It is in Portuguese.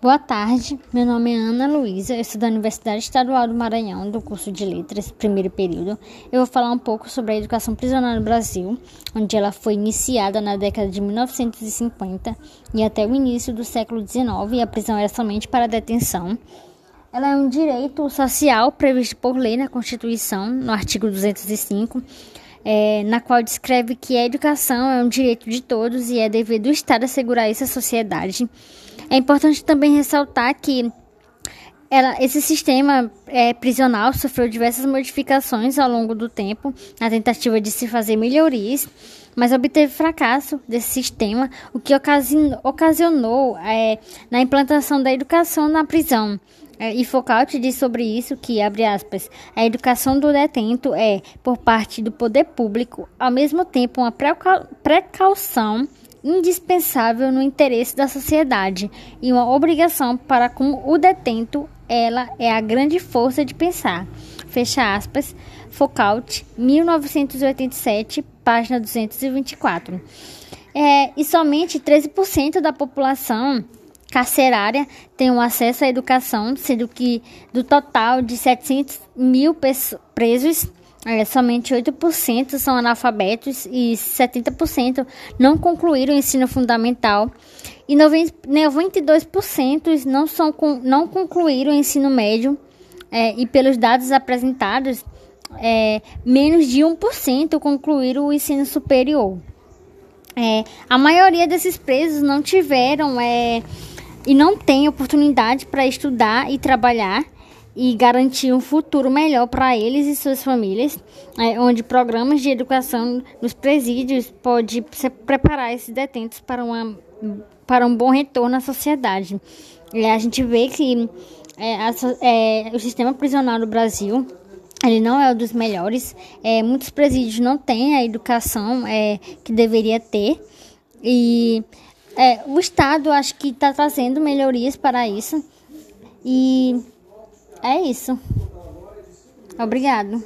Boa tarde, meu nome é Ana Luísa, eu sou da Universidade Estadual do Maranhão, do curso de Letras, primeiro período. Eu vou falar um pouco sobre a educação prisional no Brasil, onde ela foi iniciada na década de 1950 e até o início do século XIX, a prisão era somente para detenção. Ela é um direito social previsto por lei na Constituição, no artigo 205, é, na qual descreve que a educação é um direito de todos e é dever do Estado assegurar isso à sociedade. É importante também ressaltar que ela, esse sistema é, prisional sofreu diversas modificações ao longo do tempo, na tentativa de se fazer melhorias, mas obteve fracasso desse sistema, o que ocasionou é, na implantação da educação na prisão. É, e Foucault diz sobre isso que, abre aspas, a educação do detento é, por parte do poder público, ao mesmo tempo uma precaução indispensável no interesse da sociedade e uma obrigação para com o detento, ela é a grande força de pensar. Fecha aspas, Foucault, 1987, página 224. É, e somente 13% da população carcerária tem um acesso à educação, sendo que do total de 700 mil presos, é, somente 8% são analfabetos e 70% não concluíram o ensino fundamental. E 92% não, são, não concluíram o ensino médio. É, e pelos dados apresentados, é, menos de 1% concluíram o ensino superior. É, a maioria desses presos não tiveram é, e não tem oportunidade para estudar e trabalhar e garantir um futuro melhor para eles e suas famílias, é, onde programas de educação nos presídios pode preparar esses detentos para, uma, para um bom retorno à sociedade. É, a gente vê que é, a, é, o sistema prisional do Brasil ele não é um dos melhores. É, muitos presídios não têm a educação é, que deveria ter. E é, o Estado acho que está trazendo melhorias para isso. E é isso. Obrigado.